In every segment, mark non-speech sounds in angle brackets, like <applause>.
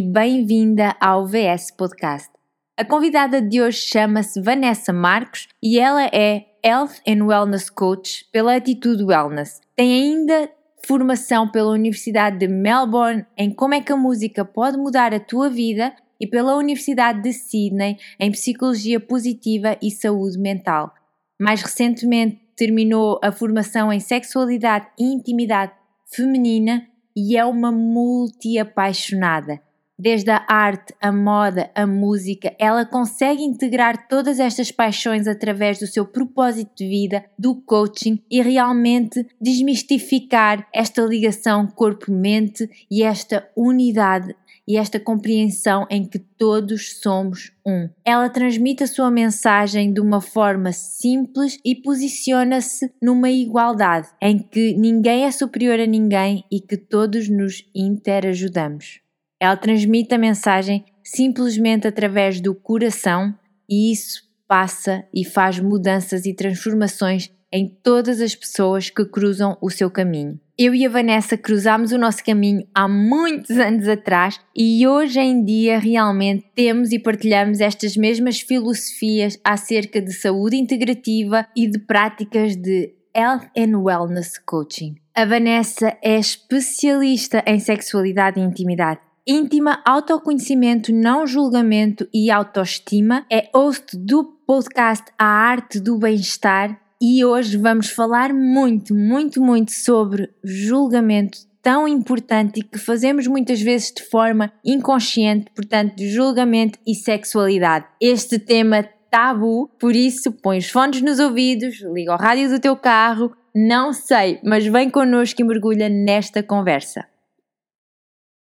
E bem-vinda ao VS Podcast. A convidada de hoje chama-se Vanessa Marcos e ela é Health and Wellness Coach pela Atitude Wellness. Tem ainda formação pela Universidade de Melbourne em como é que a música pode mudar a tua vida e pela Universidade de Sydney em Psicologia Positiva e Saúde Mental. Mais recentemente terminou a formação em Sexualidade e Intimidade Feminina e é uma multi-apaixonada. Desde a arte, a moda, a música, ela consegue integrar todas estas paixões através do seu propósito de vida, do coaching e realmente desmistificar esta ligação corpo-mente e esta unidade e esta compreensão em que todos somos um. Ela transmite a sua mensagem de uma forma simples e posiciona-se numa igualdade em que ninguém é superior a ninguém e que todos nos interajudamos. Ela transmite a mensagem simplesmente através do coração e isso passa e faz mudanças e transformações em todas as pessoas que cruzam o seu caminho. Eu e a Vanessa cruzámos o nosso caminho há muitos anos atrás e hoje em dia realmente temos e partilhamos estas mesmas filosofias acerca de saúde integrativa e de práticas de Health and Wellness Coaching. A Vanessa é especialista em sexualidade e intimidade íntima, autoconhecimento, não julgamento e autoestima. É host do podcast A Arte do Bem-Estar e hoje vamos falar muito, muito, muito sobre julgamento tão importante que fazemos muitas vezes de forma inconsciente, portanto, julgamento e sexualidade. Este tema tabu, por isso põe os fones nos ouvidos, liga o rádio do teu carro, não sei, mas vem connosco e mergulha nesta conversa.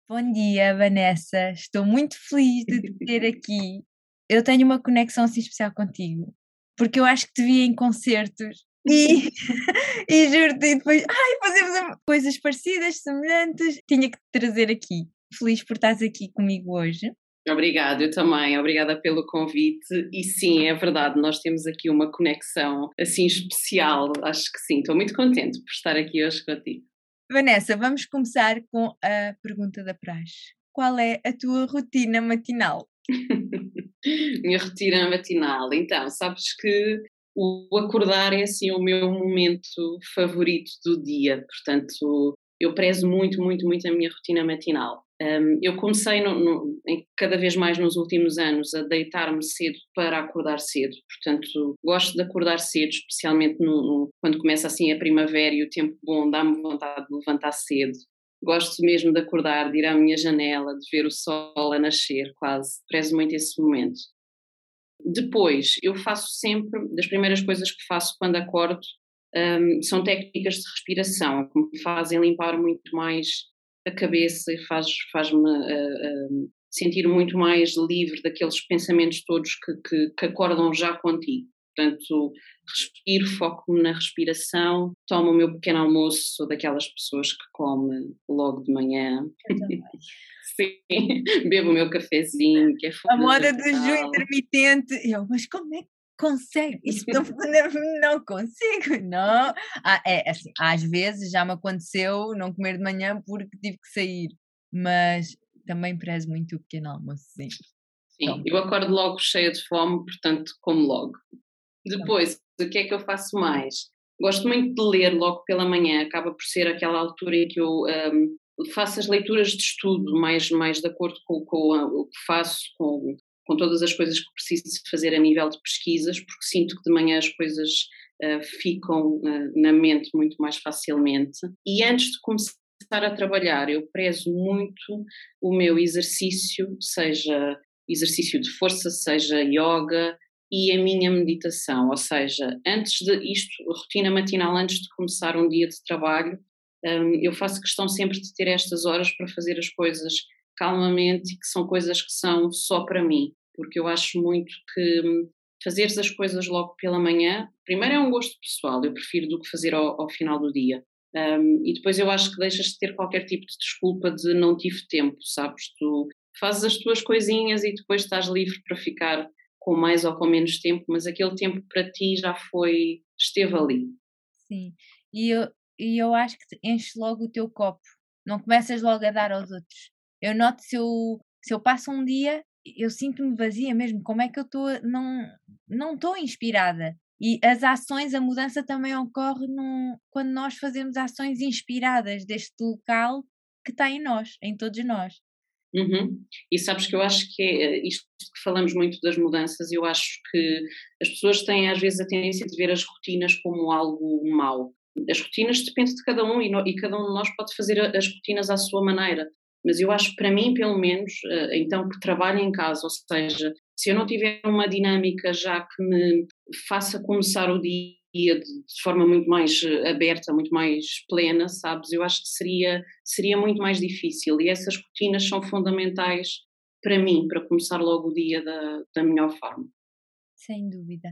Bom dia, Vanessa. Estou muito feliz de te ter <laughs> aqui. Eu tenho uma conexão assim especial contigo, porque eu acho que te vi em concertos e, <laughs> <laughs> e juro-te, depois, ai, fazemos coisas parecidas, semelhantes. Tinha que te trazer aqui. Feliz por estás aqui comigo hoje. Obrigada, eu também. Obrigada pelo convite. E sim, é verdade, nós temos aqui uma conexão assim especial. Acho que sim. Estou muito contente por estar aqui hoje contigo. Vanessa, vamos começar com a pergunta da praxe. Qual é a tua rotina matinal? <laughs> Minha rotina matinal. Então, sabes que o acordar é assim o meu momento favorito do dia. Portanto, eu prezo muito, muito, muito a minha rotina matinal. Um, eu comecei no, no, cada vez mais nos últimos anos a deitar-me cedo para acordar cedo, portanto gosto de acordar cedo, especialmente no, quando começa assim a primavera e o tempo bom dá-me vontade de levantar cedo. Gosto mesmo de acordar, de ir à minha janela, de ver o sol a nascer, quase. Prezo muito esse momento. Depois, eu faço sempre, das primeiras coisas que faço quando acordo, um, são técnicas de respiração, que me fazem limpar muito mais a cabeça e faz, faz-me uh, uh, sentir muito mais livre daqueles pensamentos todos que, que, que acordam já contigo. Portanto, respiro, foco-me na respiração, tomo o meu pequeno almoço, sou daquelas pessoas que come logo de manhã. <laughs> Sim, bebo o meu cafezinho, que é A moda do jejum intermitente. Eu, mas como é que consegue? <laughs> Não, <laughs> não consigo, não. Ah, é assim, às vezes já me aconteceu não comer de manhã porque tive que sair, mas também prezo muito o pequeno almoço, sim. Sim, eu acordo logo cheia de fome, portanto como logo. Depois, o que é que eu faço mais? Gosto muito de ler logo pela manhã, acaba por ser aquela altura em que eu um, faço as leituras de estudo mais, mais de acordo com, com o que faço, com com todas as coisas que preciso fazer a nível de pesquisas, porque sinto que de manhã as coisas uh, ficam uh, na mente muito mais facilmente. E antes de começar a trabalhar, eu prezo muito o meu exercício, seja exercício de força, seja yoga e a minha meditação, ou seja, antes de isto, rotina matinal antes de começar um dia de trabalho, um, eu faço questão sempre de ter estas horas para fazer as coisas calmamente e que são coisas que são só para mim, porque eu acho muito que hum, fazeres as coisas logo pela manhã, primeiro é um gosto pessoal, eu prefiro do que fazer ao, ao final do dia. Um, e depois eu acho que deixas de ter qualquer tipo de desculpa de não tive tempo, sabes? Tu fazes as tuas coisinhas e depois estás livre para ficar com mais ou com menos tempo, mas aquele tempo para ti já foi, esteve ali. Sim, e eu, e eu acho que enche logo o teu copo, não começas logo a dar aos outros. Eu noto se eu, se eu passo um dia, eu sinto-me vazia mesmo. Como é que eu estou? Não não estou inspirada. E as ações, a mudança também ocorre num, quando nós fazemos ações inspiradas deste local que está em nós, em todos nós. Uhum. E sabes que eu acho que é isto que falamos muito das mudanças, eu acho que as pessoas têm às vezes a tendência de ver as rotinas como algo mau. As rotinas dependem de cada um e, no, e cada um de nós pode fazer as rotinas à sua maneira. Mas eu acho para mim, pelo menos, eh, então que trabalho em casa, ou seja, se eu não tiver uma dinâmica já que me faça começar o dia de, de forma muito mais eh, aberta, muito mais plena, sabes? Eu acho que seria, seria muito mais difícil e essas rotinas são fundamentais para mim, para começar logo o dia da, da melhor forma. Sem dúvida.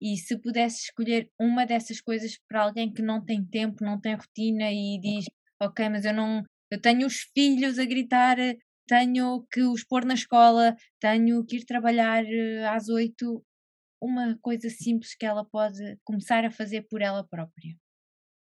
E se pudesse escolher uma dessas coisas para alguém que não tem tempo, não tem rotina e diz, ok, mas eu não, eu tenho os filhos a gritar, tenho que os pôr na escola, tenho que ir trabalhar eh, às oito, uma coisa simples que ela pode começar a fazer por ela própria?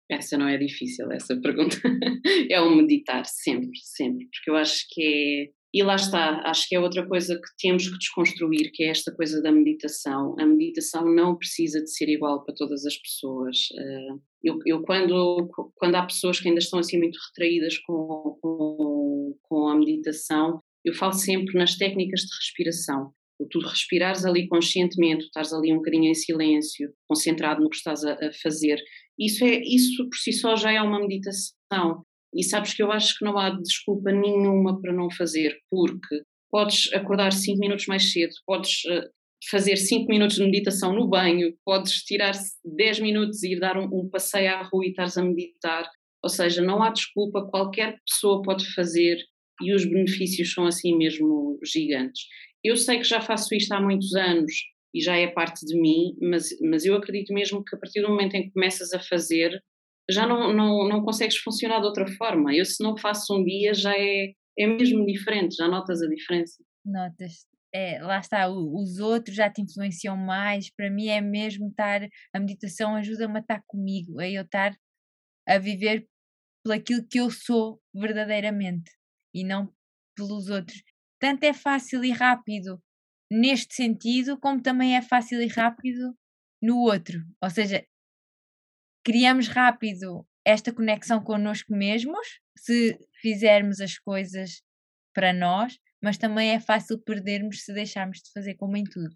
Essa não é difícil, essa pergunta. <laughs> é o meditar, sempre, sempre, porque eu acho que é. E lá está, acho que é outra coisa que temos que desconstruir, que é esta coisa da meditação. A meditação não precisa de ser igual para todas as pessoas. Eh, eu, eu quando, quando há pessoas que ainda estão assim muito retraídas com, com, com a meditação, eu falo sempre nas técnicas de respiração tu respirares ali conscientemente, estás ali um bocadinho em silêncio, concentrado no que estás a, a, fazer, isso, é, isso por si só já é uma meditação. E sabes que eu acho que não há desculpa nenhuma para não fazer, porque podes acordar 5 minutos mais cedo, podes uh, fazer 5 minutos de meditação no banho, podes tirar 10 minutos e ir dar um, um passeio à rua e estares a meditar. Ou seja, não há desculpa, qualquer pessoa pode fazer e os benefícios são assim mesmo gigantes. Eu sei que já faço isto há muitos anos e já é parte de mim, mas, mas eu acredito mesmo que a partir do momento em que começas a fazer, já não, não, não consegues funcionar de outra forma. Eu, se não faço um dia, já é, é mesmo diferente, já notas a diferença. Notas. É, lá está, os outros já te influenciam mais. Para mim é mesmo estar. A meditação ajuda-me a estar comigo, a eu estar a viver pelo aquilo que eu sou verdadeiramente e não pelos outros tanto é fácil e rápido neste sentido, como também é fácil e rápido no outro. Ou seja, criamos rápido esta conexão connosco mesmos se fizermos as coisas para nós, mas também é fácil perdermos se deixarmos de fazer como em tudo.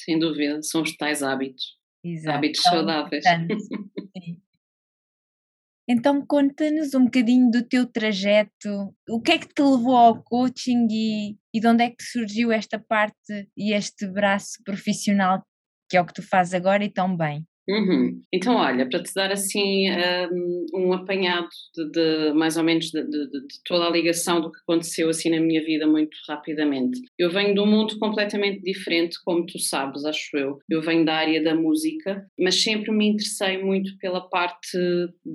Sem dúvida, são os tais hábitos. Exato. Hábitos saudáveis. <laughs> Sim. Então conta-nos um bocadinho do teu trajeto, o que é que te levou ao coaching e, e de onde é que surgiu esta parte e este braço profissional que é o que tu fazes agora e tão bem. Uhum. Então, olha, para te dar assim um, um apanhado de, de, mais ou menos de, de, de, toda a ligação do que aconteceu assim na minha vida muito rapidamente. Eu venho de um mundo completamente diferente, como tu sabes, acho eu. Eu venho da área da música, mas sempre me interessei muito pela parte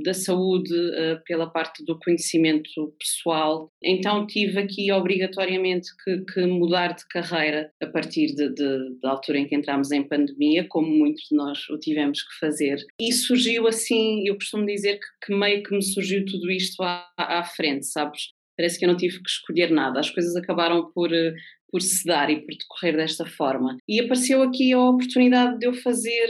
da saúde, uh, pela parte do conhecimento pessoal. Então tive aqui obrigatoriamente que, que mudar de carreira a partir da altura em que entramos em pandemia, como muitos de nós o tivemos que fazer. E surgiu assim, eu costumo dizer que, que meio que me surgiu tudo isto à, à frente, sabes? Parece que eu não tive que escolher nada, as coisas acabaram por, eh, por se dar e por decorrer desta forma. E apareceu aqui a oportunidade de eu fazer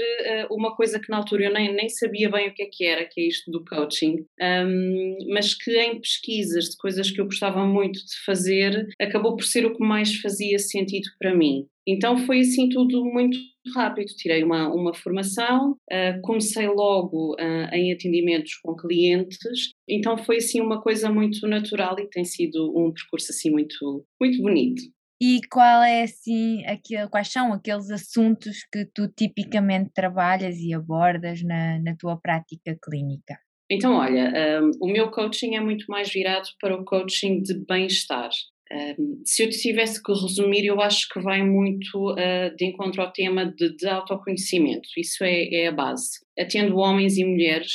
uh, uma coisa que na altura eu nem, nem sabia bem o que é que era, que é isto do coaching, um, mas que em pesquisas de coisas que eu gostava muito de fazer, acabou por ser o que mais fazia sentido para mim. Então foi assim tudo muito rápido. Tirei uma, uma formação, uh, comecei logo uh, em atendimentos com clientes, então foi assim uma coisa muito natural e tem sido um percurso assim muito, muito bonito. E qual é assim, quais são aqueles assuntos que tu tipicamente trabalhas e abordas na, na tua prática clínica? Então, olha, um, o meu coaching é muito mais virado para o coaching de bem-estar. Se eu tivesse que resumir, eu acho que vai muito uh, de encontro ao tema de, de autoconhecimento, isso é, é, a base. Atendo homens e mulheres,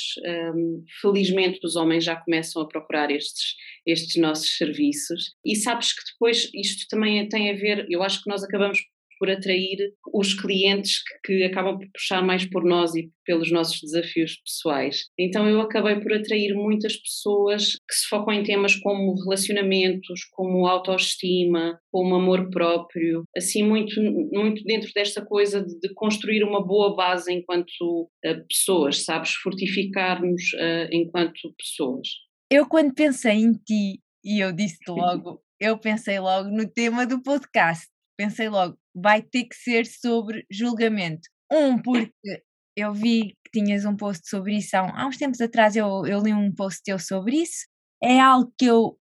um, felizmente os homens já começam a procurar estes, estes nossos serviços, e sabes que depois isto também tem a ver, eu acho que nós acabamos por atrair os clientes que, que, acabam por puxar mais por nós e pelos nossos desafios pessoais. Então eu acabei por atrair muitas pessoas que se focam em temas como relacionamentos, como autoestima, como amor próprio, assim muito, muito dentro desta coisa de, de construir uma boa base enquanto uh, pessoas, sabes, fortificar-nos uh, enquanto pessoas. Eu quando pensei em ti e eu disse <laughs> logo, eu pensei logo no tema do podcast. Pensei logo, vai ter que ser sobre julgamento. Um, porque eu vi que tinhas um post sobre isso há, uns tempos atrás, eu, eu li um post teu sobre isso. É algo que eu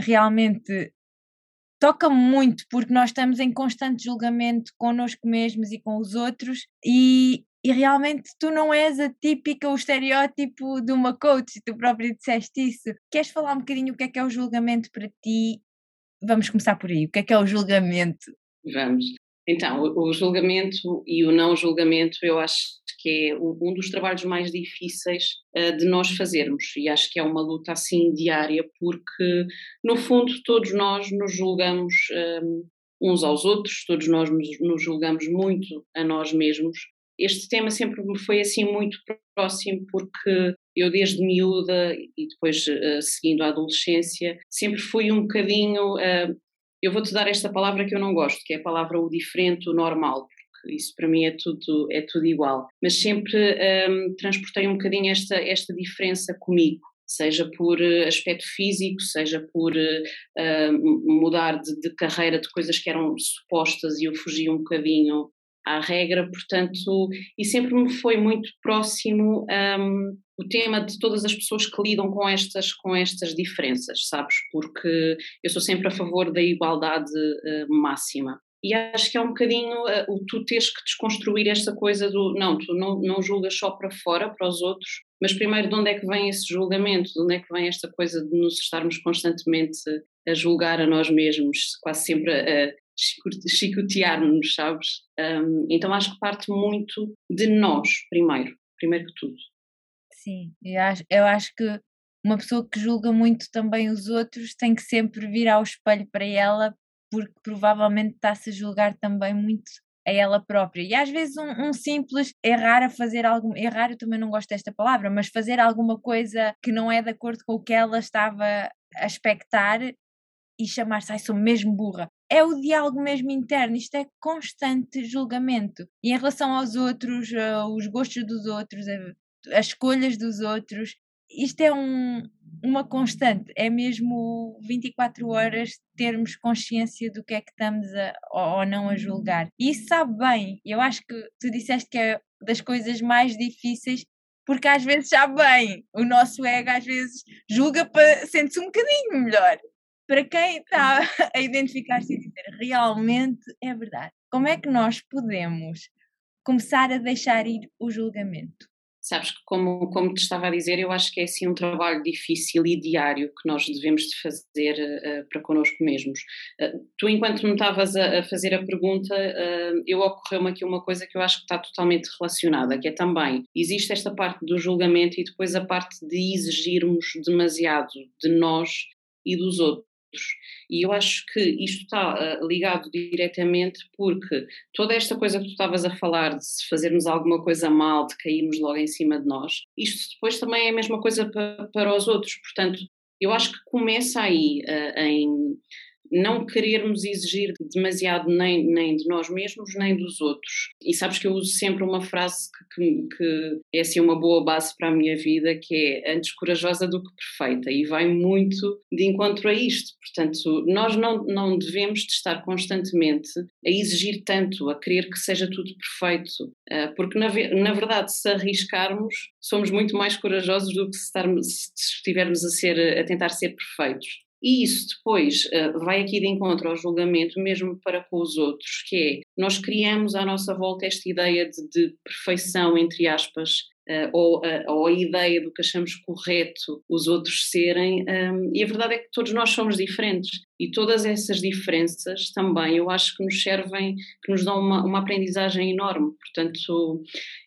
realmente toca muito porque nós estamos em constante julgamento connosco mesmos e com os outros e, e realmente tu não és a típica, o estereótipo de uma coach, tu próprio disseste isso. Queres falar um bocadinho o que é que é o julgamento para ti? Vamos começar por aí. O que é que é o julgamento? Vamos. Então, o julgamento e o não julgamento eu acho que é um dos trabalhos mais difíceis uh, de nós fazermos e acho que é uma luta assim diária porque, no fundo, todos nós nos julgamos um, ehm, uns aos outros, todos nós nos, julgamos muito a nós mesmos. Este tema sempre me foi assim muito próximo porque eu desde miúda e depois uh, seguindo a adolescência sempre fui um bocadinho uh, eu vou-te dar esta palavra que eu não gosto, que é a palavra o diferente, o normal, porque isso para mim é tudo, é tudo igual. Mas sempre um, transportei um bocadinho esta, esta diferença comigo seja por uh, aspecto físico, seja por uh, mudar de, de, carreira de coisas que eram supostas e eu fugi um bocadinho à regra, portanto, e sempre me foi muito próximo um, o tema de todas as pessoas que lidam com estas, com estas diferenças, sabes? Porque eu sou sempre a favor da igualdade uh, máxima. E acho que é um bocadinho uh, o tu teres que desconstruir esta coisa do não, tu não, não julgas só para fora, para os outros, mas primeiro de onde é que vem esse julgamento, de onde é que vem esta coisa de nos estarmos constantemente a julgar a nós mesmos, quase sempre a, chicotear-nos, sabes? Um, então acho que parte muito de nós, primeiro, primeiro que tudo. Sim, eu acho, eu acho que uma pessoa que julga muito também os outros tem que sempre vir ao espelho para ela, porque provavelmente está-se a julgar também muito a ela própria. E às vezes um, um, simples errar a fazer algo, errar eu também não gosto desta palavra, mas fazer alguma coisa que não é de acordo com o que ela estava a expectar e chamar-se, ai, sou mesmo burra é o diálogo mesmo interno, isto é constante julgamento. E em relação aos outros, uh, os gostos dos outros, uh, as escolhas dos outros, isto é um, uma constante, é mesmo 24 horas termos consciência do que é que estamos a, ou não a julgar. E isso sabe bem, eu acho que tu disseste que é das coisas mais difíceis porque às vezes sabe bem, o nosso ego às vezes julga para sente-se um bocadinho melhor. Para quem está <laughs> a identificar-se e dizer realmente é verdade, como é que nós podemos começar a deixar ir o julgamento? Sabes que, como, como te estava a dizer, eu acho que é assim um trabalho difícil e diário que nós devemos de fazer uh, para connosco mesmos. Uh, tu, enquanto me estavas a, a, fazer a pergunta, uh, eu ocorreu-me aqui uma coisa que eu acho que está totalmente relacionada, que é também, existe esta parte do julgamento e depois a parte de exigirmos demasiado de nós e dos outros. E eu acho que isto está uh, ligado diretamente porque toda esta coisa que tu estavas a falar de se fazermos alguma coisa mal, de cairmos logo em cima de nós, isto depois também é a mesma coisa para, para os outros. Portanto, eu acho que começa aí uh, em não querermos exigir demasiado nem, nem de nós mesmos, nem dos outros. E sabes que eu uso sempre uma frase que, que, é assim uma boa base para a minha vida, que é antes corajosa do que perfeita, e vai muito de encontro a isto. Portanto, nós não, não devemos de estar constantemente a exigir tanto, a querer que seja tudo perfeito, ah, porque na, na verdade, se arriscarmos, somos muito mais corajosos do que se, estarmos, se estivermos a, ser, a tentar ser perfeitos. E isso depois uh, vai aqui de encontro ao julgamento, mesmo para com os outros, que é nós criamos à nossa volta esta ideia de, de perfeição, entre aspas, uh, ou, ou, a ideia do que achamos correto os outros serem, um, e a verdade é que todos nós somos diferentes. E todas essas diferenças também eu acho que nos servem, que nos dão uma, uma aprendizagem enorme. Portanto,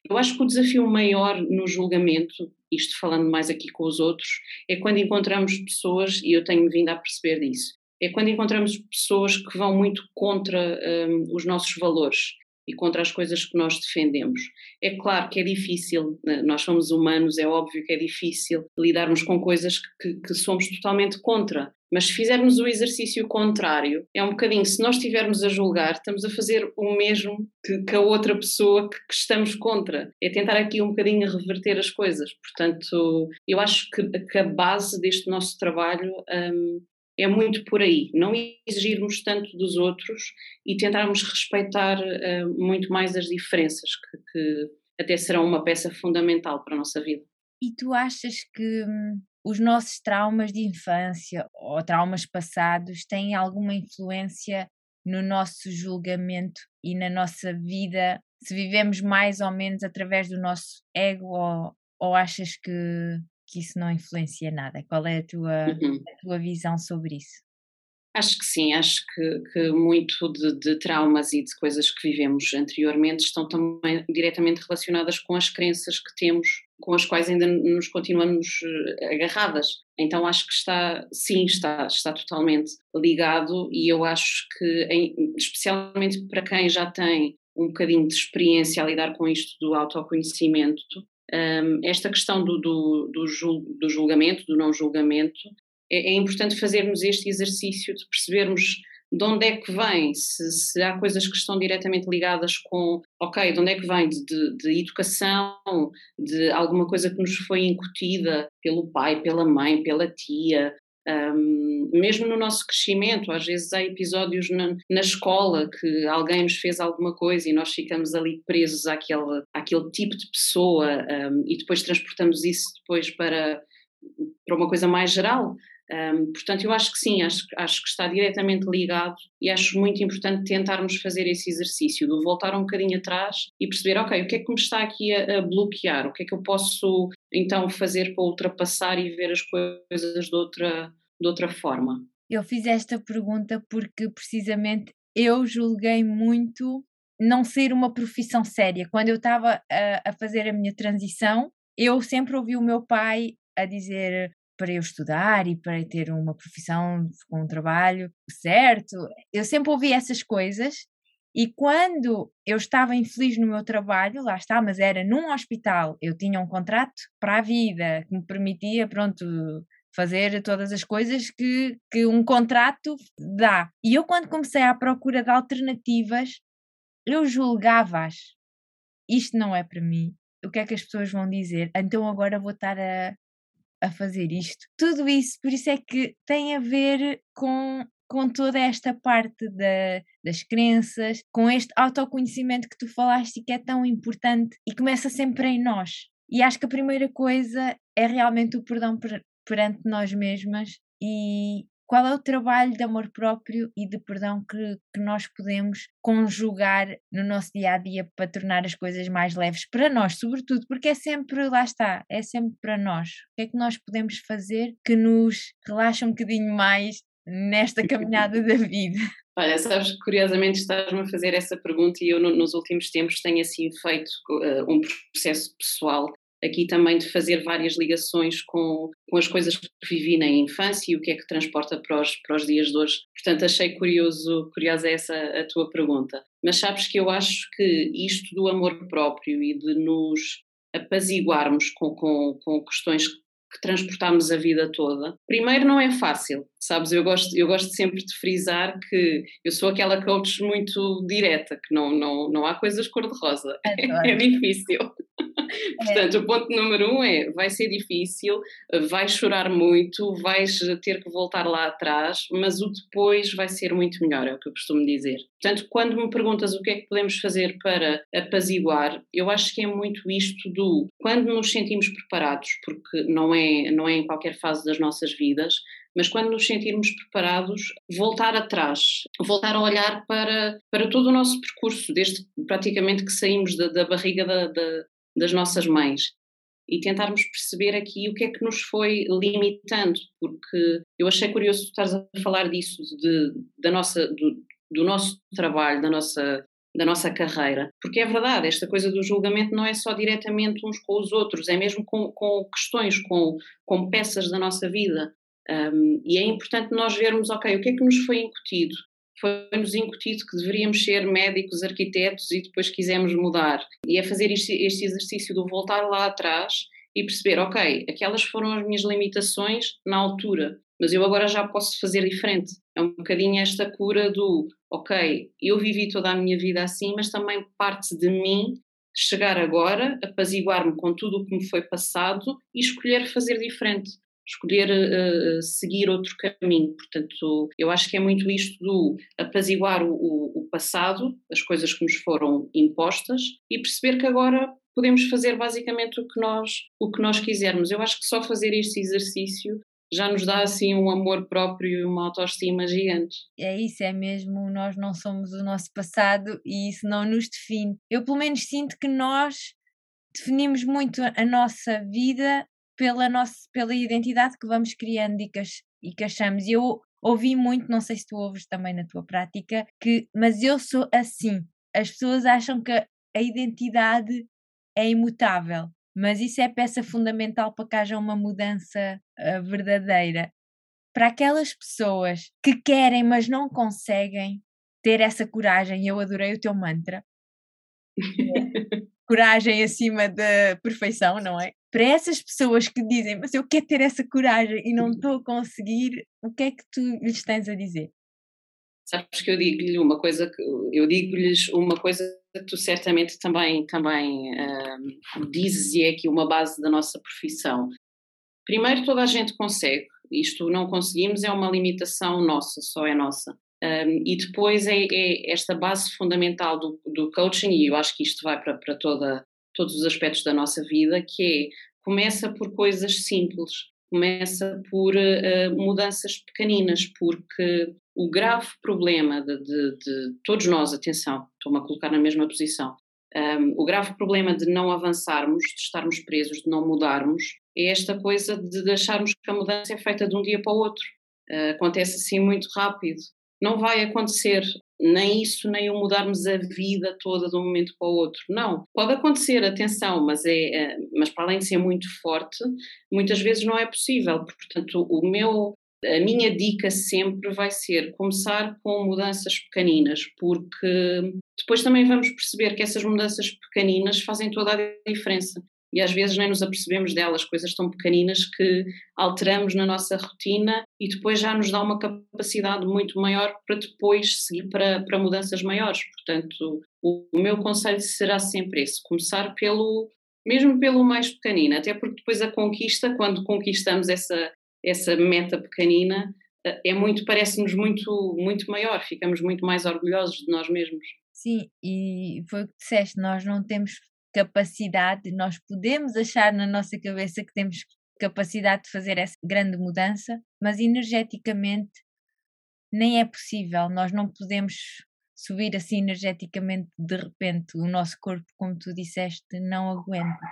eu acho que o desafio maior no julgamento, isto falando mais aqui com os outros, é quando encontramos pessoas, e eu tenho vindo a perceber disso, é quando encontramos pessoas que vão muito contra um, os nossos valores e contra as coisas que nós defendemos. É claro que é difícil, né, nós somos humanos, é óbvio que é difícil lidarmos com coisas que, que somos totalmente contra. Mas se fizermos o exercício contrário, é um bocadinho, se nós estivermos a julgar, estamos a fazer o mesmo que, que a outra pessoa que, que, estamos contra. É tentar aqui um bocadinho reverter as coisas. Portanto, eu acho que, que a base deste nosso trabalho um, é muito por aí, não exigirmos tanto dos outros e tentarmos respeitar uh, muito mais as diferenças, que, que, até serão uma peça fundamental para a nossa vida. E tu achas que hum, os nossos traumas de infância ou traumas passados têm alguma influência no nosso julgamento e na nossa vida, se vivemos mais ou menos através do nosso ego ou, ou achas que que isso não influencia nada. Qual é a tua, uhum. a tua visão sobre isso? Acho que sim, acho que, que muito de, de, traumas e de coisas que vivemos anteriormente estão também diretamente relacionadas com as crenças que temos, com as quais ainda nos continuamos eh, agarradas. Então acho que está, sim, está, está totalmente ligado e eu acho que, em, especialmente para quem já tem um bocadinho de experiência a lidar com isto do autoconhecimento, um, esta questão do, do, do, jul, do, julgamento, do não julgamento, é, é, importante fazermos este exercício de percebermos de onde é que vem, se, se, há coisas que estão diretamente ligadas com, ok, de onde é que vem, de, de, de, educação, de alguma coisa que nos foi incutida pelo pai, pela mãe, pela tia, um, mesmo no nosso crescimento, às vezes há episódios na, na, escola que alguém nos fez alguma coisa e nós ficamos ali presos àquele, àquele tipo de pessoa um, e depois transportamos isso depois para, para uma coisa mais geral. Um, portanto, eu acho que sim, acho, acho que está diretamente ligado e acho muito importante tentarmos fazer esse exercício de voltar um bocadinho atrás e perceber, ok, o que é que me está aqui a, a bloquear? O que é que eu posso então fazer para ultrapassar e ver as coisas de outra, de outra forma? Eu fiz esta pergunta porque precisamente eu julguei muito não ser uma profissão séria. Quando eu estava a, a fazer a minha transição, eu sempre ouvi o meu pai a dizer para eu estudar e para ter uma profissão com um trabalho certo. Eu sempre ouvi essas coisas e quando eu estava infeliz no meu trabalho, lá está, mas era num hospital, eu tinha um contrato para a vida que me permitia, pronto, fazer todas as coisas que, que um contrato dá. E eu, quando comecei à procura de alternativas, eu julgava-as. Isto não é para mim. O que é que as pessoas vão dizer? Então agora vou estar a, a fazer isto. Tudo isso, por isso é que tem a ver com, com toda esta parte da, das crenças, com este autoconhecimento que tu falaste e que é tão importante e começa sempre em nós. E acho que a primeira coisa é realmente o perdão per, perante nós mesmas e, qual é o trabalho de amor próprio e de perdão que, que nós podemos conjugar no nosso dia a dia para tornar as coisas mais leves para nós, sobretudo, porque é sempre, lá está, é sempre para nós. O que é que nós podemos fazer que nos relaxa um bocadinho mais nesta caminhada da vida? <laughs> Olha, sabes que curiosamente estás-me a fazer essa pergunta e eu no, nos últimos tempos tenho assim feito uh, um processo pessoal aqui também de fazer várias ligações com, com as coisas que vivi na infância e o que é que transporta para os, para os dias de hoje. Portanto, achei curioso, curiosa essa a tua pergunta. Mas sabes que eu acho que isto do amor próprio e de nos apaziguarmos com, com, com questões que transportamos a vida toda. Primeiro, não é fácil, sabes? Eu gosto, eu gosto sempre de frisar que eu sou aquela coach muito direta, que não, não, não há coisas cor-de-rosa. <laughs> É, <laughs> é difícil. Portanto, o ponto número um é: vai ser difícil, vais chorar muito, vais ter que voltar lá atrás, mas o depois vai ser muito melhor, é o que eu costumo dizer. Portanto, quando me perguntas o que é que podemos fazer para apaziguar, eu acho que é muito isto do quando nos sentimos preparados, porque não é, não é em qualquer fase das nossas vidas, mas quando nos sentirmos preparados, voltar atrás, voltar a olhar para, para todo o nosso percurso, desde praticamente que saímos da, da barriga da, da, das nossas mães e tentarmos perceber aqui o que é que nos foi limitando, porque eu achei curioso tu estares a falar disso, de, da nossa, do, do nosso trabalho, da nossa, da nossa carreira, porque é verdade, esta coisa do julgamento não é só diretamente uns com os outros, é mesmo com, com questões, com, com peças da nossa vida. Um, e é importante nós vermos, ok, o que é que nos foi incutido? Foi-nos incutido que deveríamos ser médicos, arquitetos e depois quisemos mudar. E é fazer este, este exercício de voltar lá atrás e perceber, ok, aquelas foram as minhas limitações na altura, mas eu agora já posso fazer diferente. É um bocadinho esta cura do, ok, eu vivi toda a minha vida assim, mas também parte de mim chegar agora, apaziguar-me com tudo o que me foi passado e escolher fazer diferente, escolher uh, seguir outro caminho. Portanto, eu acho que é muito isto do apaziguar o, o, passado, as coisas que nos foram impostas e perceber que agora podemos fazer basicamente o que nós o que nós quisermos. Eu acho que só fazer este exercício já nos dá assim um amor próprio e uma autoestima gigante. É isso, é mesmo, nós não somos o nosso passado e isso não nos define. Eu pelo menos sinto que nós definimos muito a nossa vida pela, nossa, pela identidade que vamos criando e que, e que achamos. Eu ouvi muito, não sei se tu ouves também na tua prática, que mas eu sou assim. As pessoas acham que a identidade é imutável mas isso é peça fundamental para que haja uma mudança uh, verdadeira. Para aquelas pessoas que querem, mas não conseguem ter essa coragem, eu adorei o teu mantra. <laughs> coragem acima da perfeição, não é? Para essas pessoas que dizem, mas eu quero ter essa coragem e não estou a conseguir, o que é que tu lhes tens a dizer? Sabes que eu digo-lhe uma coisa, eu digo-lhes uma coisa que tu certamente também, também uh, dizes e é aqui uma base da nossa profissão. Primeiro, toda a gente consegue, isto não conseguimos é uma limitação nossa, só é nossa. Um, e depois é, é, esta base fundamental do, do, coaching, e eu acho que isto vai para, para toda, todos os aspectos da nossa vida, que é começa por coisas simples, começa por uh, mudanças pequeninas, porque o grave problema de, de, de todos nós, atenção, estou-me a colocar na mesma posição, um, o grave problema de não avançarmos, de estarmos presos, de não mudarmos, é esta coisa de acharmos que a mudança é feita de um dia para o outro. Uh, acontece assim muito rápido. Não vai acontecer nem isso, nem o mudarmos a vida toda de um momento para o outro. Não. Pode acontecer, atenção, mas, é, é mas para além de ser muito forte, muitas vezes não é possível. Portanto, o meu a minha dica sempre vai ser começar com mudanças pequeninas, porque depois também vamos perceber que essas mudanças pequeninas fazem toda a diferença. E às vezes nem nos apercebemos delas, coisas tão pequeninas que alteramos na nossa rotina e depois já nos dá uma capacidade muito maior para depois seguir para, para mudanças maiores. Portanto, o, o meu conselho será sempre esse: começar pelo, mesmo pelo mais pequenino, até porque depois a conquista, quando conquistamos essa, essa meta pequenina eh, é muito, parece-nos muito, muito maior, ficamos muito mais orgulhosos de nós mesmos. Sim, e foi o que disseste, nós não temos capacidade, nós podemos achar na nossa cabeça que temos capacidade de fazer essa grande mudança, mas energeticamente nem é possível, nós não podemos subir assim energeticamente de repente, o nosso corpo, como tu disseste, não aguenta.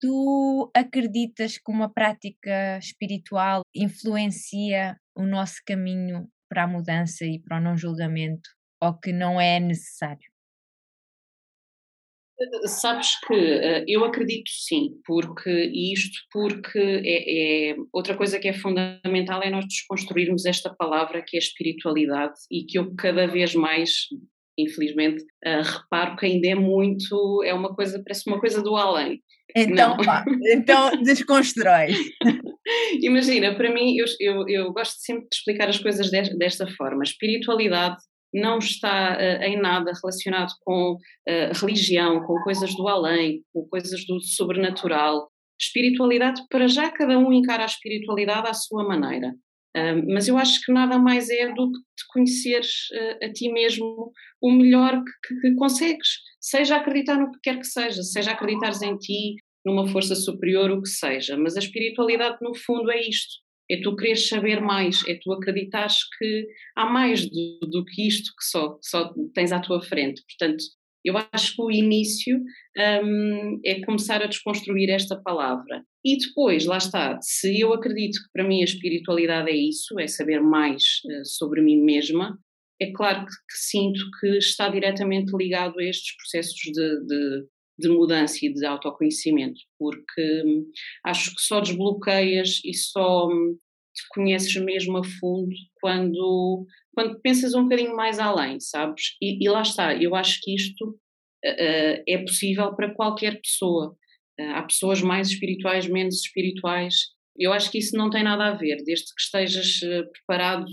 Tu acreditas que uma prática espiritual influencia o nosso caminho para a mudança e para o não julgamento ou que não é necessário? Sabes que uh, eu acredito sim, porque isto porque é, é, outra coisa que é fundamental é nós desconstruirmos esta palavra que é espiritualidade e que eu cada vez mais infelizmente uh, reparo que ainda é muito é uma coisa parece uma coisa do além então, pá, então desconstrói. <laughs> Imagina, para mim, eu, eu, eu, gosto sempre de explicar as coisas desta forma. Espiritualidade não está uh, em nada relacionado com uh, religião, com coisas do além, com coisas do sobrenatural. Espiritualidade, para já cada um encara a espiritualidade à sua maneira. Mas eu acho que nada mais é do que te conheceres uh, a ti mesmo o melhor que, que, que, consegues, seja acreditar no que quer que seja, seja acreditares em ti, numa força superior, o que seja. Mas a espiritualidade, no fundo, é isto: é tu quereres saber mais, é tu acreditares que há mais do, do que isto que só, só tens à tua frente. Portanto, eu acho que o início um, é começar a desconstruir esta palavra. E depois, lá está, se eu acredito que para mim a espiritualidade é isso, é saber mais uh, sobre mim mesma, é claro que, que, sinto que está diretamente ligado a estes processos de, de, de mudança e de autoconhecimento, porque hum, acho que só desbloqueias e só, hum, te conheces mesmo a fundo quando, quando pensas um bocadinho mais além, sabes? E, e lá está, eu acho que isto uh, é possível para qualquer pessoa. Uh, há pessoas mais espirituais, menos espirituais. Eu acho que isso não tem nada a ver, desde que estejas uh, preparado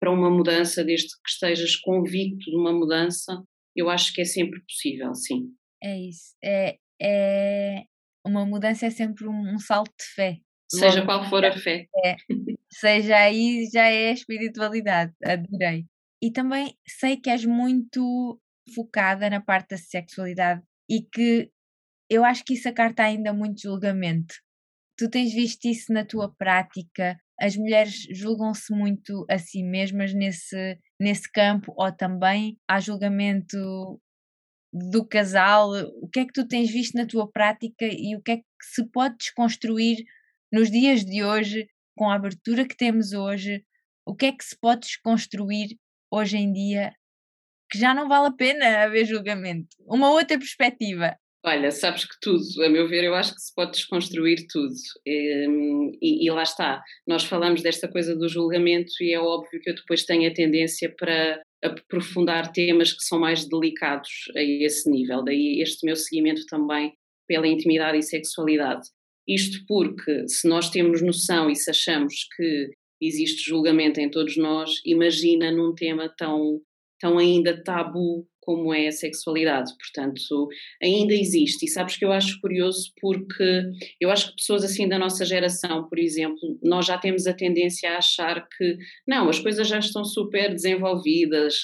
para uma mudança, desde que estejas convicto de uma mudança, eu acho que é sempre possível, sim. É isso. É, é... Uma mudança é sempre um, um salto de fé. Seja qual for a fé. É, seja aí, já é a espiritualidade, adorei. E também sei que és muito focada na parte da sexualidade e que eu acho que isso acarta ainda muito julgamento. Tu tens visto isso na tua prática? As mulheres julgam-se muito a si mesmas nesse, nesse campo ou também há julgamento do casal? O que é que tu tens visto na tua prática e o que é que se pode desconstruir nos dias de hoje, com a abertura que temos hoje? O que é que se pode desconstruir hoje em dia que já não vale a pena haver julgamento? Uma outra perspectiva. Olha, sabes que tudo, a meu ver, eu acho que se pode desconstruir tudo. Ehm, e, e, lá está, nós falamos desta coisa do julgamento e é óbvio que eu depois tenho a tendência para aprofundar temas que são mais delicados a esse nível. Daí este meu seguimento também pela intimidade e sexualidade. Isto porque, se nós temos noção e se achamos que existe julgamento em todos nós, imagina num tema tão, tão ainda tabu como é a sexualidade. Portanto, ainda existe. E sabes que eu acho curioso porque eu acho que pessoas assim da nossa geração, por exemplo, nós já temos a tendência a achar que não, as coisas já estão super desenvolvidas,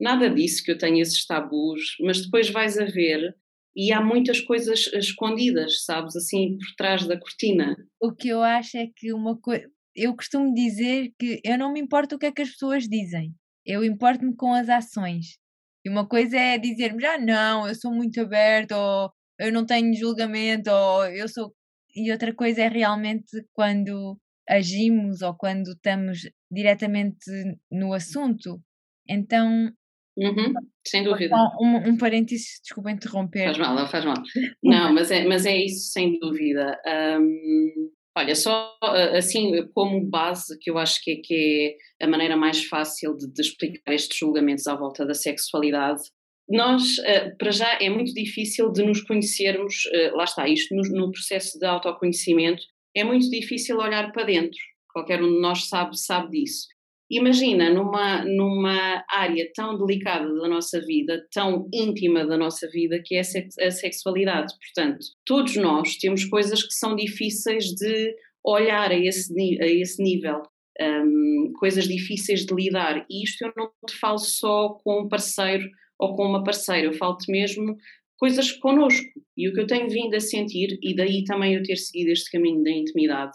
nada disso que eu tenho esses tabus, mas depois vais a ver e há muitas coisas escondidas, sabes, assim por trás da cortina. O que eu acho é que uma coisa. Eu costumo dizer que eu não me importo o que é que as pessoas dizem, eu importo-me com as ações. E uma coisa é dizermos, ah, não, eu sou muito aberto, ou eu não tenho julgamento, ou eu sou. E outra coisa é realmente quando agimos ou quando estamos diretamente no assunto. Então. Uhum, sem dúvida. Um, um parênteses, desculpa interromper. Faz mal, não faz mal. <laughs> Não, mas é, mas é isso, sem dúvida. Um, Olha, só assim como base, que eu acho que é, que é a maneira mais fácil de, de, explicar estes julgamentos à volta da sexualidade, nós, para já, é muito difícil de nos conhecermos, lá está, isto no, no processo de autoconhecimento, é muito difícil olhar para dentro, qualquer um de nós sabe, sabe disso. Imagina numa, numa área tão delicada da nossa vida, tão íntima da nossa vida, que é a sexualidade. Portanto, todos nós temos coisas que são difíceis de olhar a esse, a esse nível, um, coisas difíceis de lidar. E isto eu não te falo só com um parceiro ou com uma parceira, eu falo-te mesmo coisas connosco. E o que eu tenho vindo a sentir, e daí também eu ter seguido este caminho da intimidade,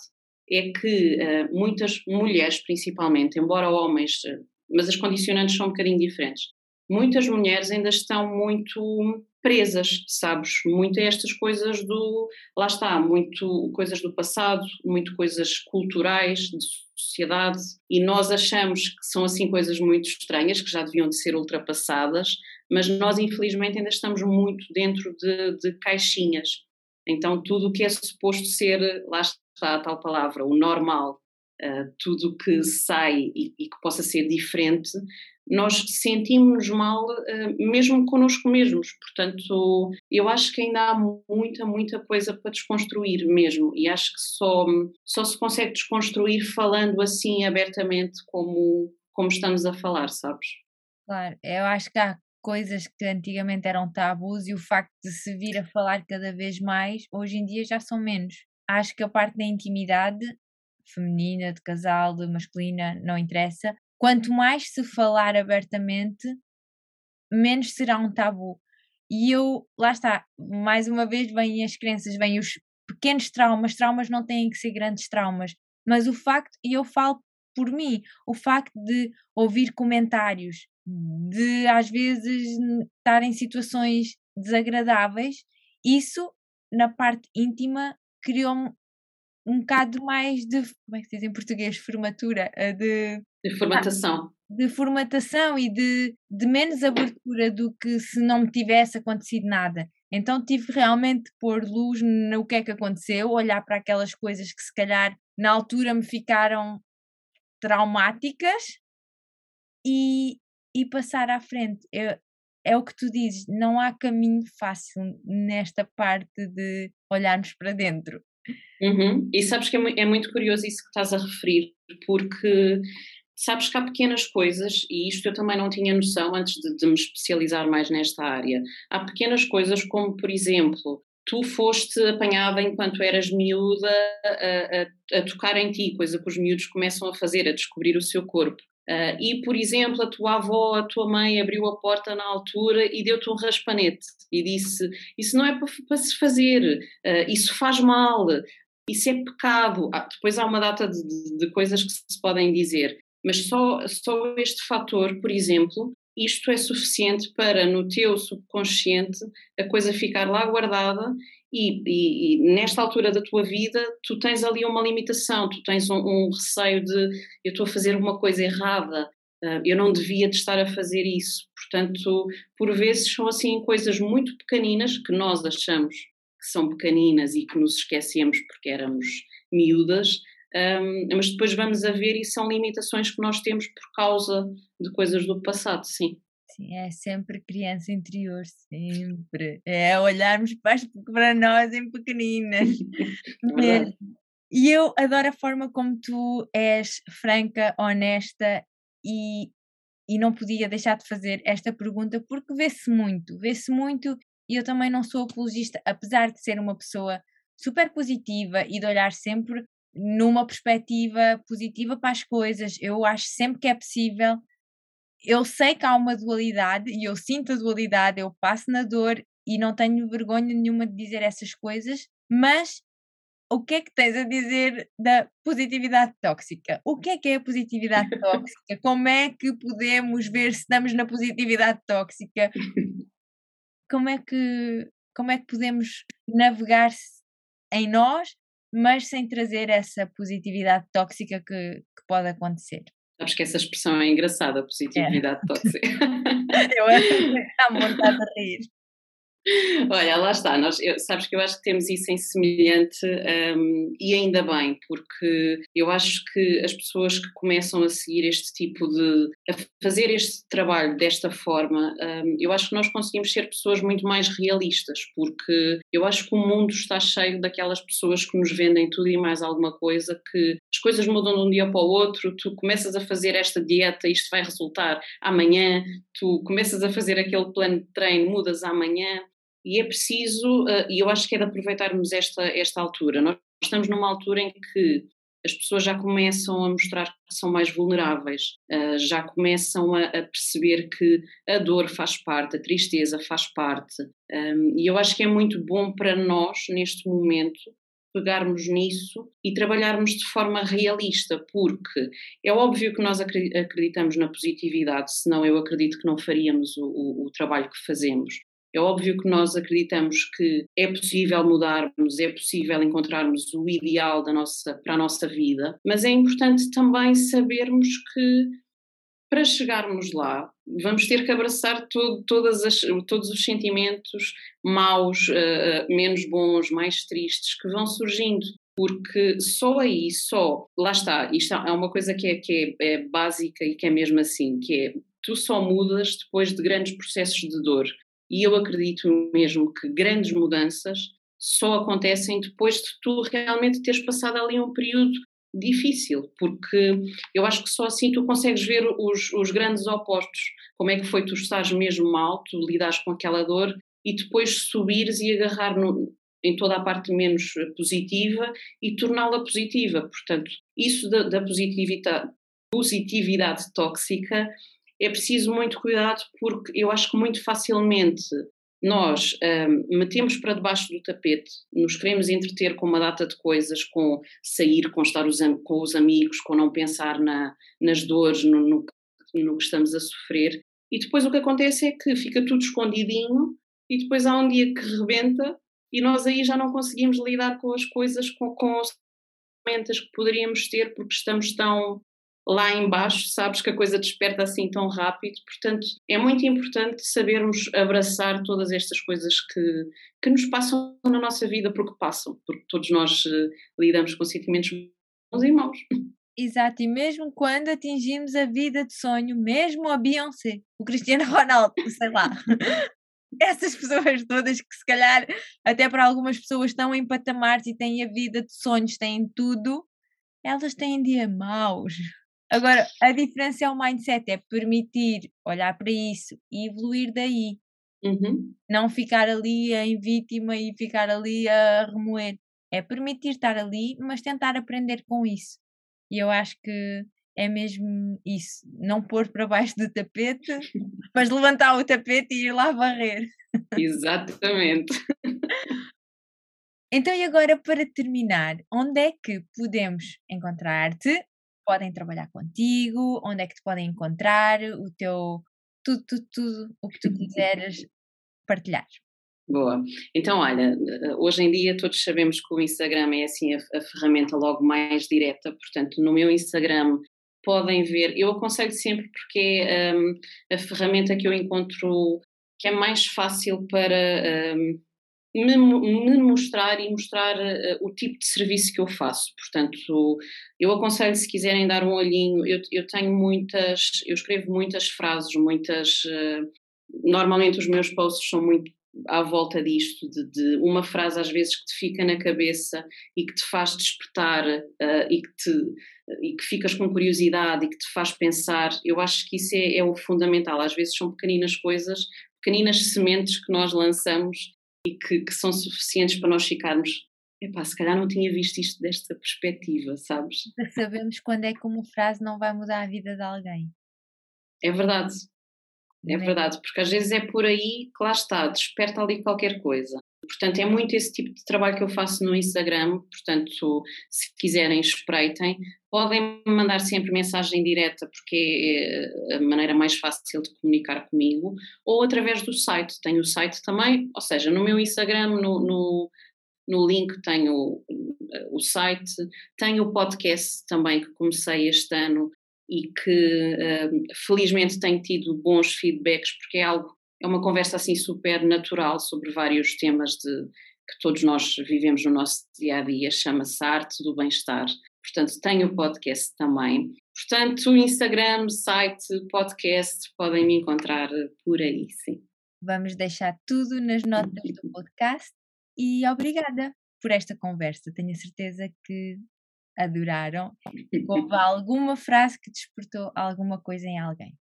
é que uh, muitas mulheres, principalmente, embora homens, uh, mas as condicionantes são um bocadinho diferentes, muitas mulheres ainda estão muito presas, sabes? Muito a estas coisas do. Lá está, muito coisas do passado, muito coisas culturais, de sociedade, e nós achamos que são assim coisas muito estranhas, que já deviam de ser ultrapassadas, mas nós infelizmente ainda estamos muito dentro de, de caixinhas. Então, tudo o que é suposto ser, lá está a tal palavra, o normal, uh, tudo que sai e, e, que possa ser diferente, nós sentimos-nos mal uh, mesmo connosco mesmos. Portanto, eu acho que ainda há muita, muita coisa para desconstruir mesmo. E acho que só, só se consegue desconstruir falando assim abertamente como, como estamos a falar, sabes? Claro, eu acho que há coisas que antigamente eram tabus e o facto de se vir a falar cada vez mais, hoje em dia já são menos acho que a parte da intimidade feminina, de casal, de masculina, não interessa. Quanto mais se falar abertamente, menos será um tabu. E eu, lá está, mais uma vez vêm as crenças, vêm os pequenos traumas, traumas não têm que ser grandes traumas, mas o facto, e eu falo por mim, o facto de ouvir comentários, de às vezes estar em situações desagradáveis, isso na parte íntima criou-me um bocado mais de, como é que se diz em português, formatura, eh, de... De formatação. De formatação e de, de menos abertura do que se não me tivesse acontecido nada. Então tive realmente de pôr luz no que é que aconteceu, olhar para aquelas coisas que se calhar na altura me ficaram traumáticas e, e passar à frente. Eu, é o que tu dizes, não há caminho fácil nesta parte de olharmos para dentro. Uhum. E sabes que é, é muito curioso isso que estás a referir, porque sabes que há pequenas coisas, e isto eu também não tinha noção antes de, de me especializar mais nesta área. Há pequenas coisas como, por exemplo, tu foste apanhada enquanto eras miúda a, a, a, tocar em ti, coisa que os miúdos começam a fazer, a descobrir o seu corpo. Uh, e, por exemplo, a tua avó, a tua mãe abriu a porta na altura e deu-te um raspanete e disse: Isso não é para, para se fazer, uh, isso faz mal, isso é pecado. Ah, depois há uma data de, de, de, coisas que se podem dizer, mas só, só este fator, por exemplo, isto é suficiente para no teu subconsciente a coisa ficar lá guardada e, e, e, nesta altura da tua vida tu tens ali uma limitação, tu tens um, um receio de eu estou a fazer uma coisa errada, uh, eu não devia de estar a fazer isso. Portanto, por vezes são assim coisas muito pequeninas que nós achamos que são pequeninas e que nos esquecemos porque éramos miúdas, um, mas depois vamos a ver e são limitações que nós temos por causa de coisas do passado, sim. Sim, é sempre criança interior, sempre. É olharmos para nós em pequeninas. <laughs> e eu adoro a forma como tu és franca, honesta e, e não podia deixar de fazer esta pergunta porque vê-se muito, vê-se muito e eu também não sou apologista, apesar de ser uma pessoa super positiva e de olhar sempre numa perspectiva positiva para as coisas. Eu acho sempre que é possível eu sei que há uma dualidade e eu sinto a dualidade, eu passo na dor e não tenho vergonha nenhuma de dizer essas coisas, mas o que é que tens a dizer da positividade tóxica? O que é que é a positividade tóxica? <laughs> Como é que podemos ver se estamos na positividade tóxica? Como é que, como é que podemos navegar em nós, mas sem trazer essa positividade tóxica que, que pode acontecer? Sabes que essa expressão é engraçada, positividade <laughs> é. tóxica. eu está morta a rir. Olha, lá está, nós, eu, sabes que eu acho que temos isso em semelhante um, e ainda bem, porque eu acho que as pessoas que começam a seguir este tipo de. a fazer este trabalho desta forma, um, eu acho que nós conseguimos ser pessoas muito mais realistas, porque eu acho que o mundo está cheio daquelas pessoas que nos vendem tudo e mais alguma coisa, que as coisas mudam de um dia para o outro, tu começas a fazer esta dieta, isto vai resultar amanhã, tu começas a fazer aquele plano de treino, mudas amanhã e é preciso, uh, e eu acho que é de aproveitarmos esta, esta altura. Nós estamos numa altura em que as pessoas já começam a mostrar que são mais vulneráveis, uh, já começam a, perceber que a dor faz parte, a tristeza faz parte, um, e eu acho que é muito bom para nós, neste momento, pegarmos nisso e trabalharmos de forma realista, porque é óbvio que nós acreditamos na positividade, senão eu acredito que não faríamos o, o, o trabalho que fazemos. É óbvio que nós acreditamos que é possível mudarmos, é possível encontrarmos o ideal da nossa, para a nossa vida, mas é importante também sabermos que para chegarmos lá vamos ter que abraçar todo, todas as, todos os sentimentos maus, uh, menos bons, mais tristes que vão surgindo porque só aí, só, lá está, isto é uma coisa que é, que é, é, básica e que é mesmo assim, que é tu só mudas depois de grandes processos de dor. E eu acredito mesmo que grandes mudanças só acontecem depois de tu realmente teres passado ali um período difícil, porque eu acho que só assim tu consegues ver os, os grandes opostos. Como é que foi tu estás mesmo mal, tu lidares com aquela dor e depois subires e agarrar no, em toda a parte menos positiva e torná-la positiva. Portanto, isso da, da positividade, positividade tóxica é preciso muito cuidado porque eu acho que muito facilmente nós um, metemos para debaixo do tapete, nos queremos entreter com uma data de coisas, com sair, com estar os, com os amigos, com não pensar na, nas dores, no, no, no que estamos a sofrer, e depois o que acontece é que fica tudo escondidinho e depois há um dia que rebenta e nós aí já não conseguimos lidar com as coisas, com, com as ferramentas que poderíamos ter porque estamos tão lá embaixo, sabes que a coisa desperta assim tão rápido, portanto é muito importante sabermos abraçar todas estas coisas que, que nos passam na nossa vida, porque passam, porque todos nós uh, lidamos com sentimentos irmãos. Exato, e mesmo quando atingimos a vida de sonho, mesmo a Beyoncé, o Cristiano Ronaldo, <laughs> sei lá, essas pessoas todas que se calhar até para algumas pessoas estão em patamares e têm a vida de sonhos, têm tudo, elas têm dia maus. Agora, a diferença é o mindset, é permitir olhar para isso e evoluir daí. Uhum. Não ficar ali em vítima e ficar ali a remoer. É permitir estar ali, mas tentar aprender com isso. E eu acho que é mesmo isso. Não pôr para baixo do tapete, mas levantar o tapete e ir lá varrer. Exatamente. Então, e agora para terminar, onde é que podemos encontrar-te? Podem trabalhar contigo? Onde é que te podem encontrar? O teu. Tudo, tudo, tudo o que tu quiseres partilhar. Boa. Então, olha, hoje em dia todos sabemos que o Instagram é assim a, a ferramenta logo mais direta, portanto, no meu Instagram podem ver, eu aconselho sempre porque é um, a ferramenta que eu encontro que é mais fácil para um, me, me, mostrar e mostrar uh, o tipo de serviço que eu faço. Portanto, eu aconselho se quiserem dar um olhinho, eu, eu tenho muitas, eu escrevo muitas frases, muitas. Uh, normalmente os meus posts são muito à volta disto, de, de, uma frase às vezes que te fica na cabeça e que te faz despertar uh, e, que te, e que ficas com curiosidade e que te faz pensar, eu acho que isso é, é o fundamental. Às vezes são pequeninas coisas, pequeninas sementes que nós lançamos e que, que são suficientes para nós ficarmos. Epá, se calhar não tinha visto isto desta perspectiva, sabes? Sabemos quando é que uma frase não vai mudar a vida de alguém. É verdade, é verdade, porque às vezes é por aí que lá está, desperta ali qualquer coisa. Portanto, é muito esse tipo de trabalho que eu faço no Instagram. Portanto, se quiserem, espreitem. Podem mandar sempre mensagem direta, porque é a maneira mais fácil de comunicar comigo, ou através do site. Tenho o site também, ou seja, no meu Instagram, no, no, no link, tenho o, o site, tenho o podcast também que comecei este ano e que uh, felizmente tenho tido bons feedbacks porque é algo é uma conversa assim super natural sobre vários temas de que todos nós vivemos no nosso dia a dia, chama-se Arte do Bem-Estar. Portanto, tenho o podcast também. Portanto, Instagram, site, podcast, podem me encontrar por aí, sim. Vamos deixar tudo nas notas do podcast e obrigada por esta conversa. Tenho a certeza que adoraram. <laughs> Houve alguma frase que despertou alguma coisa em alguém?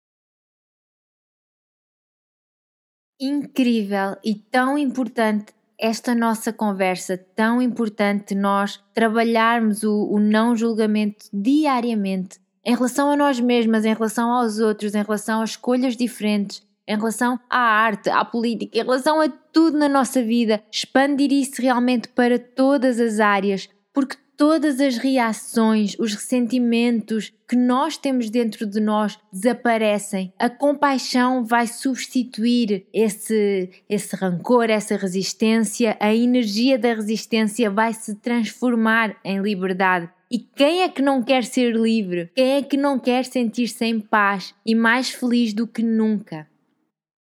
Incrível e tão importante esta nossa conversa, tão importante nós trabalharmos o, o não julgamento diariamente em relação a nós mesmas, em relação aos outros, em relação a escolhas diferentes, em relação à arte, à política, em relação a tudo na nossa vida, expandir isso realmente para todas as áreas, porque todas as reações, os ressentimentos que nós temos dentro de nós desaparecem. A compaixão vai substituir esse, esse rancor, essa resistência. A energia da resistência vai se transformar em liberdade. E quem é que não quer ser livre? Quem é que não quer sentir-se em paz e mais feliz do que nunca?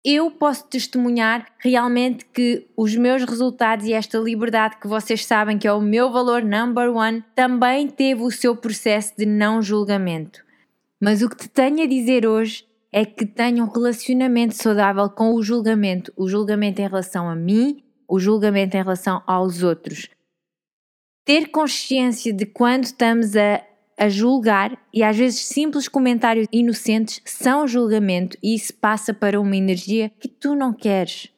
Eu posso testemunhar realmente que os meus resultados e esta liberdade que vocês sabem que é o meu valor number one também teve o seu processo de não julgamento. Mas o que te tenho a dizer hoje é que tenho um relacionamento saudável com o julgamento, o julgamento em relação a mim, o julgamento em relação aos outros. Ter consciência de quando estamos a a julgar e às vezes simples comentários inocentes são julgamento e isso passa para uma energia que tu não queres.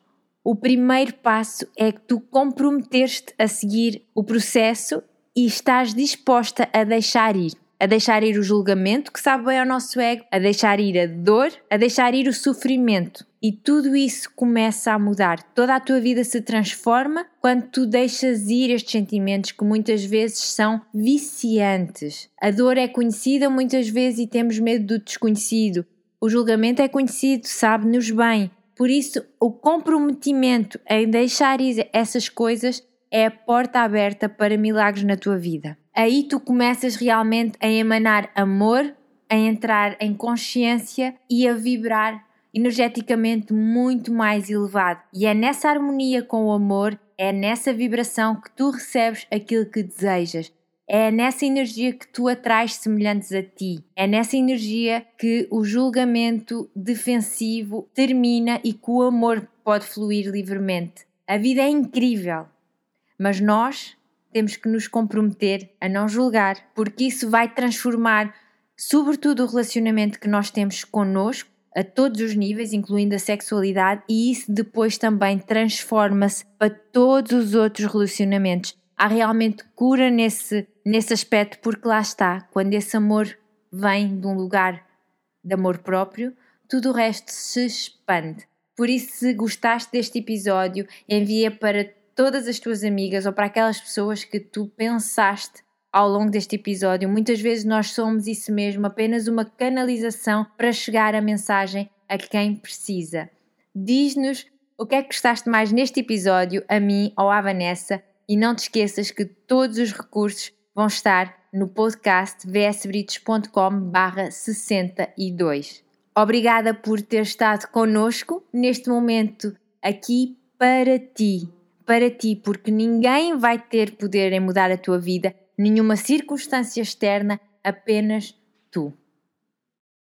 O primeiro passo é que tu comprometeste a seguir o processo e estás disposta a deixar ir a deixar ir o julgamento que sabe bem ao nosso ego, a deixar ir a dor, a deixar ir o sofrimento. E tudo isso começa a mudar. Toda a tua vida se transforma quando tu deixas ir estes sentimentos que muitas vezes são viciantes. A dor é conhecida muitas vezes e temos medo do desconhecido. O julgamento é conhecido, sabe-nos bem. Por isso, o comprometimento em deixar ir essas coisas é a porta aberta para milagres na tua vida aí tu começas realmente a emanar amor, a entrar em consciência e a vibrar energeticamente muito mais elevado. E é nessa harmonia com o amor, é nessa vibração que tu recebes aquilo que desejas. É nessa energia que tu atrais semelhantes a ti. É nessa energia que o julgamento defensivo termina e que o amor pode fluir livremente. A vida é incrível, mas nós temos que nos comprometer a não julgar, porque isso vai transformar, sobretudo, o relacionamento que nós temos connosco a todos os níveis, incluindo a sexualidade, e isso depois também transforma-se para todos os outros relacionamentos. Há realmente cura nesse, nesse aspecto, porque lá está, quando esse amor vem de um lugar de amor próprio, tudo o resto se expande. Por isso, se gostaste deste episódio, envia para todas as tuas amigas ou para aquelas pessoas que tu pensaste ao longo deste episódio. Muitas vezes nós somos isso mesmo, apenas uma canalização para chegar a mensagem a quem precisa. Diz-nos o que é que gostaste mais neste episódio, a mim ou à Vanessa, e não te esqueças que todos os recursos vão estar no podcast vsbritos.com 62. Obrigada por ter estado connosco neste momento aqui para ti para ti, porque ninguém vai ter poder em mudar a tua vida, nenhuma circunstância externa, apenas tu.